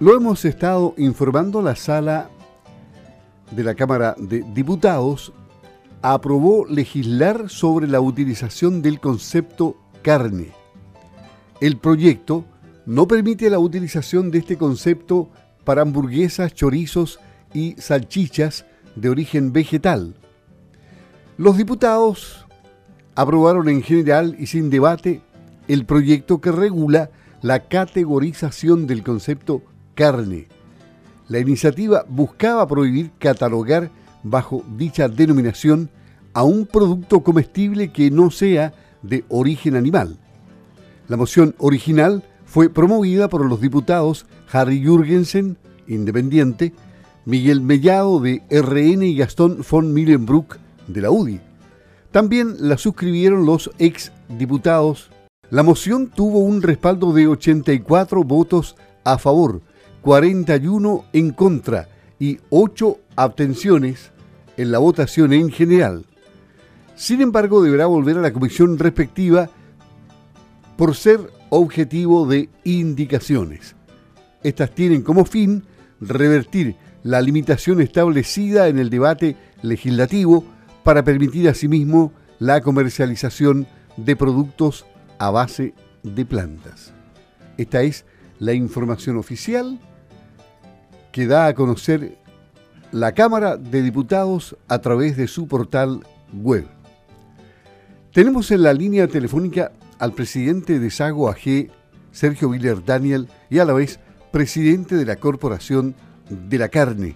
Lo hemos estado informando, la sala de la Cámara de Diputados aprobó legislar sobre la utilización del concepto carne. El proyecto no permite la utilización de este concepto para hamburguesas, chorizos y salchichas de origen vegetal. Los diputados aprobaron en general y sin debate el proyecto que regula la categorización del concepto carne. La iniciativa buscaba prohibir catalogar bajo dicha denominación a un producto comestible que no sea de origen animal. La moción original fue promovida por los diputados Harry Jürgensen, independiente, Miguel Mellado de RN y Gastón von Millenbruck de la UDI. También la suscribieron los ex diputados. La moción tuvo un respaldo de 84 votos a favor, 41 en contra y 8 abstenciones en la votación en general. Sin embargo, deberá volver a la comisión respectiva por ser objetivo de indicaciones. Estas tienen como fin revertir la limitación establecida en el debate legislativo para permitir asimismo la comercialización de productos a base de plantas. Esta es la información oficial que da a conocer la Cámara de Diputados a través de su portal web. Tenemos en la línea telefónica al presidente de Sago AG, Sergio Willer Daniel, y a la vez presidente de la Corporación de la Carne,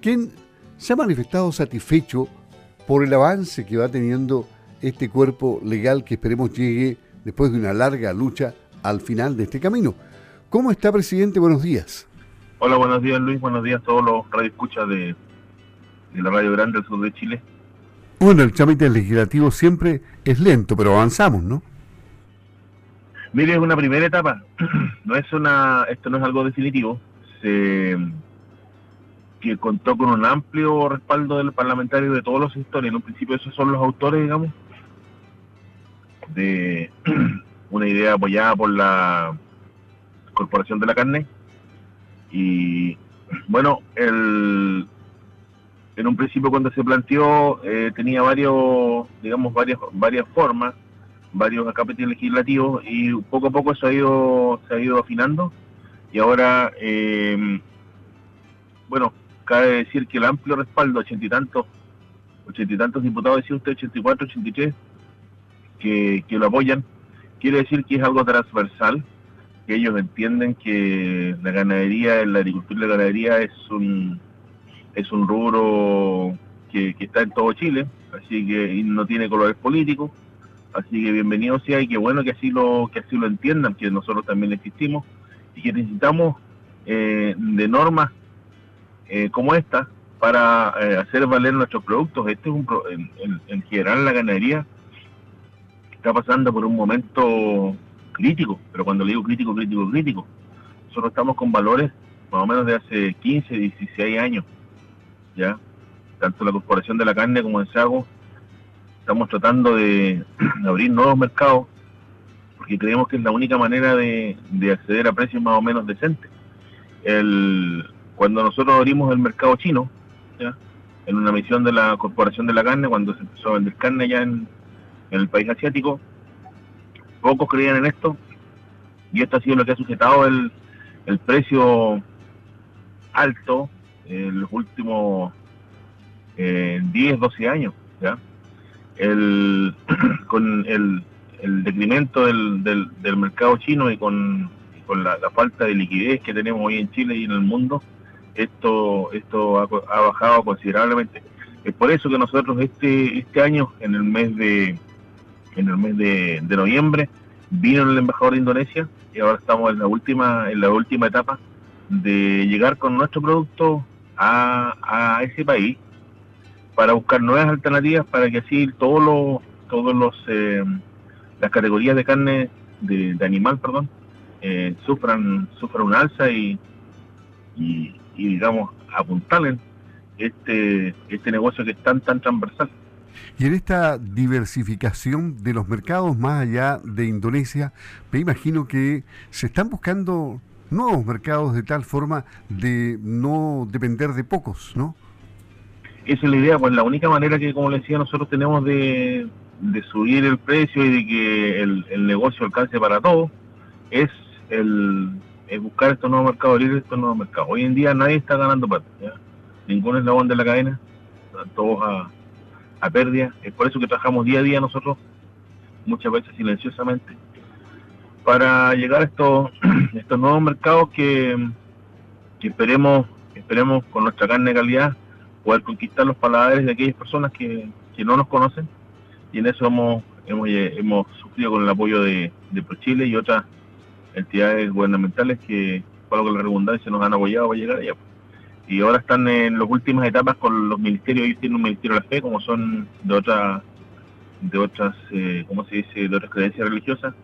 quien se ha manifestado satisfecho por el avance que va teniendo este cuerpo legal que esperemos llegue después de una larga lucha al final de este camino. ¿Cómo está, presidente? Buenos días. Hola, buenos días, Luis. Buenos días a todos los radioescuchas de, de la Radio Grande del sur de Chile. Bueno, el trámite legislativo siempre es lento, pero avanzamos, ¿no? Mire, es una primera etapa. No es una, esto no es algo definitivo. Se que contó con un amplio respaldo del parlamentario de todos los sectores. En un principio esos son los autores, digamos, de una idea apoyada por la Corporación de la Carne. Y bueno, el, en un principio cuando se planteó eh, tenía varios, digamos, varias, varias formas, varios capítulos legislativos y poco a poco se ha ido, se ha ido afinando. Y ahora, eh, bueno, cabe decir que el amplio respaldo, ochenta y tantos, ochenta y tantos diputados, decía usted, 84, 83, que, que lo apoyan, quiere decir que es algo transversal, que ellos entienden que la ganadería, la agricultura y la ganadería es un es un rubro que, que está en todo Chile, así que no tiene colores políticos, así que bienvenido sea y qué bueno que así lo que así lo entiendan, que nosotros también existimos y que necesitamos eh, de normas eh, como esta para eh, hacer valer nuestros productos. Este es un en, en, general la ganadería está pasando por un momento crítico, pero cuando le digo crítico, crítico, crítico, nosotros estamos con valores más o menos de hace 15, 16 años, ya, tanto la Corporación de la Carne como en Sago, estamos tratando de abrir nuevos mercados, porque creemos que es la única manera de, de acceder a precios más o menos decentes. El, cuando nosotros abrimos el mercado chino, en una misión de la Corporación de la Carne, cuando se empezó a vender carne allá en, el país asiático, pocos creían en esto y esto ha sido lo que ha sujetado el, el precio alto en los últimos eh, 10, 12 años. ¿ya? El, con el, el decremento del, del, mercado chino y con, con la, la, falta de liquidez que tenemos hoy en Chile y en el mundo, esto esto ha, bajado considerablemente. Es por eso que nosotros este este año, en el mes de en el mes de, noviembre, vino el embajador de Indonesia y ahora estamos en la última en la última etapa de llegar con nuestro producto a, ese país para buscar nuevas alternativas para que así todos los todos los eh, las categorías de carne de, de animal perdón eh, sufran sufran un alza y, y, y digamos apuntalen este este negocio que es tan tan transversal y en esta diversificación de los mercados más allá de Indonesia, me imagino que se están buscando nuevos mercados de tal forma de no depender de pocos, ¿no? Esa es la idea, pues la única manera que, como le decía, nosotros tenemos de, subir el precio y de que el, negocio alcance para todos es el buscar estos nuevos mercados libres, estos nuevos mercados. Hoy en día nadie está ganando plata, ¿ya? ninguno eslabón de la cadena, todos a, a pérdida. Es por eso que trabajamos día a día nosotros, muchas veces silenciosamente, para llegar a estos, estos nuevos mercados que, esperemos, esperemos con nuestra carne de calidad poder conquistar los paladares de aquellas personas que, no nos conocen y en eso hemos, hemos, hemos sufrido con el apoyo de, de ProChile y otras entidades gubernamentales que, para que la redundancia, nos han apoyado para llegar allá. Y ahora están en las últimas etapas con los ministerios, ellos tienen un ministerio de la fe, como son de otras, de otras, eh, ¿cómo se dice?, de otras creencias religiosas,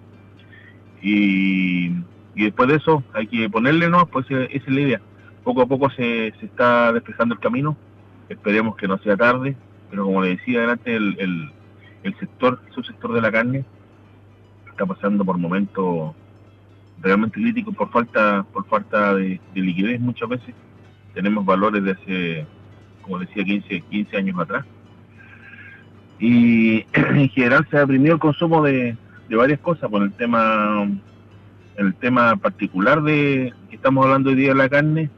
y, después de eso hay que ponerle, ¿no? Pues esa es la idea. Poco a poco se, se está despejando el camino. Esperemos que no sea tarde, pero como le decía adelante, el, el, el sector, el subsector de la carne está pasando por momentos realmente críticos por falta por falta de, liquidez muchas veces. Tenemos valores de hace, como decía, 15, 15 años atrás. Y en general se ha deprimido el consumo de, de varias cosas, por el tema el tema particular de que estamos hablando hoy día de la carne,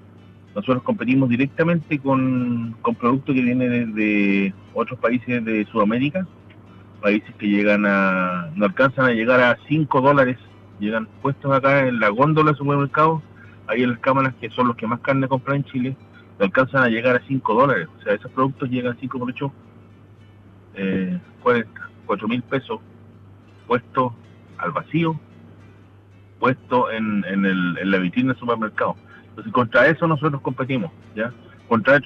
nosotros competimos directamente con, con productos que vienen de, otros países de Sudamérica, países que llegan a, no alcanzan a llegar a 5 dólares, llegan puestos acá en la góndola del supermercado, ahí en las cámaras que son los que más carne compran en Chile, alcanzan a llegar a 5 dólares, o sea, esos productos llegan a 5 por 8, eh, 4 mil pesos puesto al vacío, puesto en, en, la vitrina del supermercado. Entonces, contra eso nosotros competimos, ¿ya? Contra,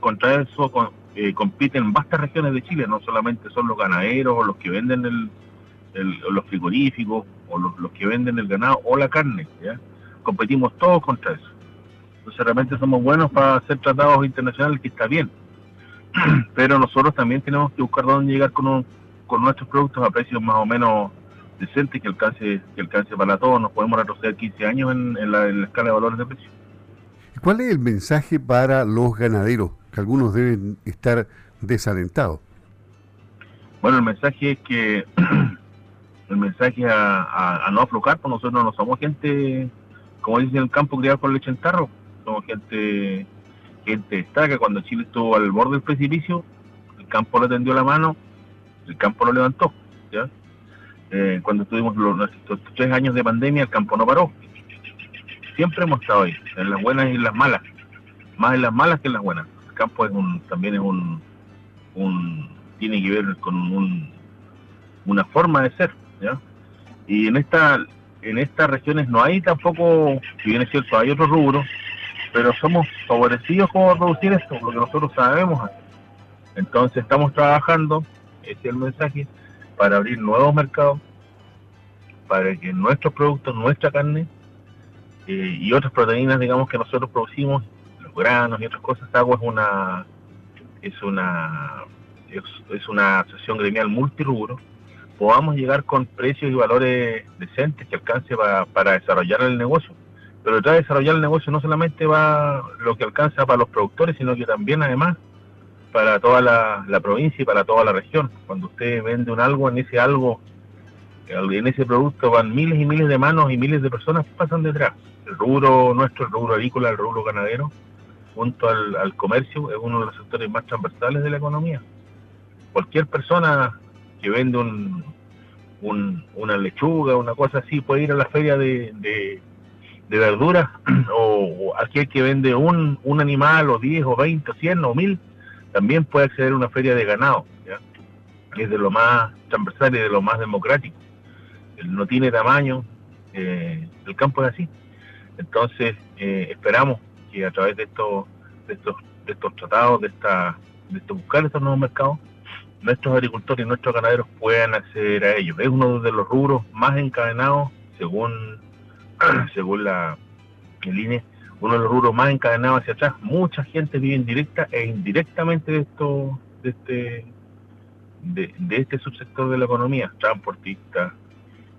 contra eso eh, compiten vastas regiones de Chile, no solamente son los ganaderos o los que venden el, los frigoríficos o los, los, que venden el ganado o la carne, ¿ya? Competimos todos contra eso. Entonces, realmente somos buenos para hacer tratados internacionales, que está bien. Pero nosotros también tenemos que buscar dónde llegar con un con nuestros productos a precios más o menos decentes que alcance que alcance para todos. Nos podemos retroceder 15 años en, la, escala de valores de precios. ¿Cuál es el mensaje para los ganaderos? Que algunos deben estar desalentados. Bueno, el mensaje es que el mensaje a, a, no aflojar, pues nosotros no somos gente, como dicen en el campo, criados con leche en tarro. Somos gente gente destaca. Cuando Chile estuvo al borde del precipicio, el campo le tendió la mano el campo lo levantó. ¿ya? Eh, cuando tuvimos los, tres años de pandemia, el campo no paró. Siempre hemos estado ahí, en las buenas y en las malas. Más en las malas que en las buenas. El campo es un, también es un, un tiene que ver con un, una forma de ser. ¿ya? Y en esta en estas regiones no hay tampoco, si bien es cierto, hay otros rubros, pero somos favorecidos como producir esto, lo que nosotros sabemos hacer. Entonces estamos trabajando ese es el mensaje, para abrir nuevos mercados, para que nuestros productos, nuestra carne eh, y otras proteínas, digamos, que nosotros producimos, los granos y otras cosas, agua es una es una es, una asociación gremial multirubro, podamos llegar con precios y valores decentes que alcance para, desarrollar el negocio. Pero detrás de desarrollar el negocio no solamente va lo que alcanza para los productores, sino que también además para toda la, provincia y para toda la región. Cuando usted vende un algo, en ese algo, en ese producto van miles y miles de manos y miles de personas que pasan detrás. El rubro nuestro, el rubro agrícola, el rubro ganadero, junto al, comercio, es uno de los sectores más transversales de la economía. Cualquier persona que vende un, una lechuga, una cosa así, puede ir a la feria de, verduras o, o, aquel que vende un, un animal o 10 o 20 o 100 o 1000 también puede acceder a una feria de ganado, ¿ya? es de lo más transversal y de lo más democrático. no tiene tamaño, eh, el campo es así. Entonces, eh, esperamos que a través de estos, de estos, de tratados, de, esta, de buscar estos nuevos mercados, nuestros agricultores y nuestros ganaderos puedan acceder a ellos. Es uno de los rubros más encadenados, según, según la, el INE, uno de los rubros más encadenados hacia atrás. Mucha gente vive directa e indirectamente de esto, de este, de, este subsector de la economía, transportistas,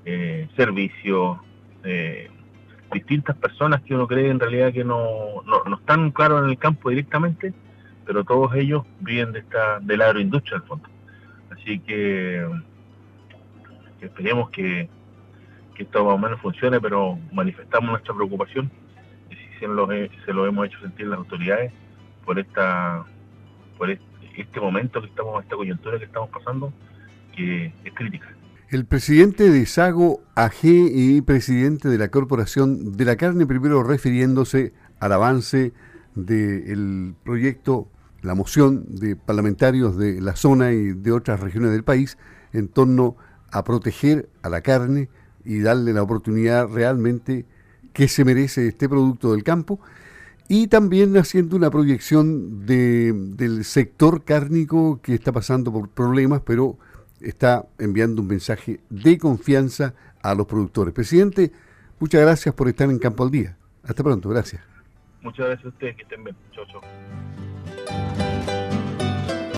eh, servicios, eh, distintas personas que uno cree en realidad que no, no, están claros en el campo directamente, pero todos ellos viven de esta de la agroindustria al fondo. Así que, esperemos que, que, esto más o menos funcione, pero manifestamos nuestra preocupación y si se lo, se lo hemos hecho sentir las autoridades por esta por este momento que estamos, esta coyuntura que estamos pasando, que es crítica. El presidente de Sago AG y presidente de la Corporación de la Carne, primero refiriéndose al avance del proyecto, la moción de parlamentarios de la zona y de otras regiones del país en torno a proteger a la carne y darle la oportunidad realmente que se merece este producto del campo y también haciendo una proyección de, del sector cárnico que está pasando por problemas, pero está enviando un mensaje de confianza a los productores. Presidente, muchas gracias por estar en Campo al Día. Hasta pronto, gracias. Muchas gracias a ustedes, que estén bien. Chau, chau. you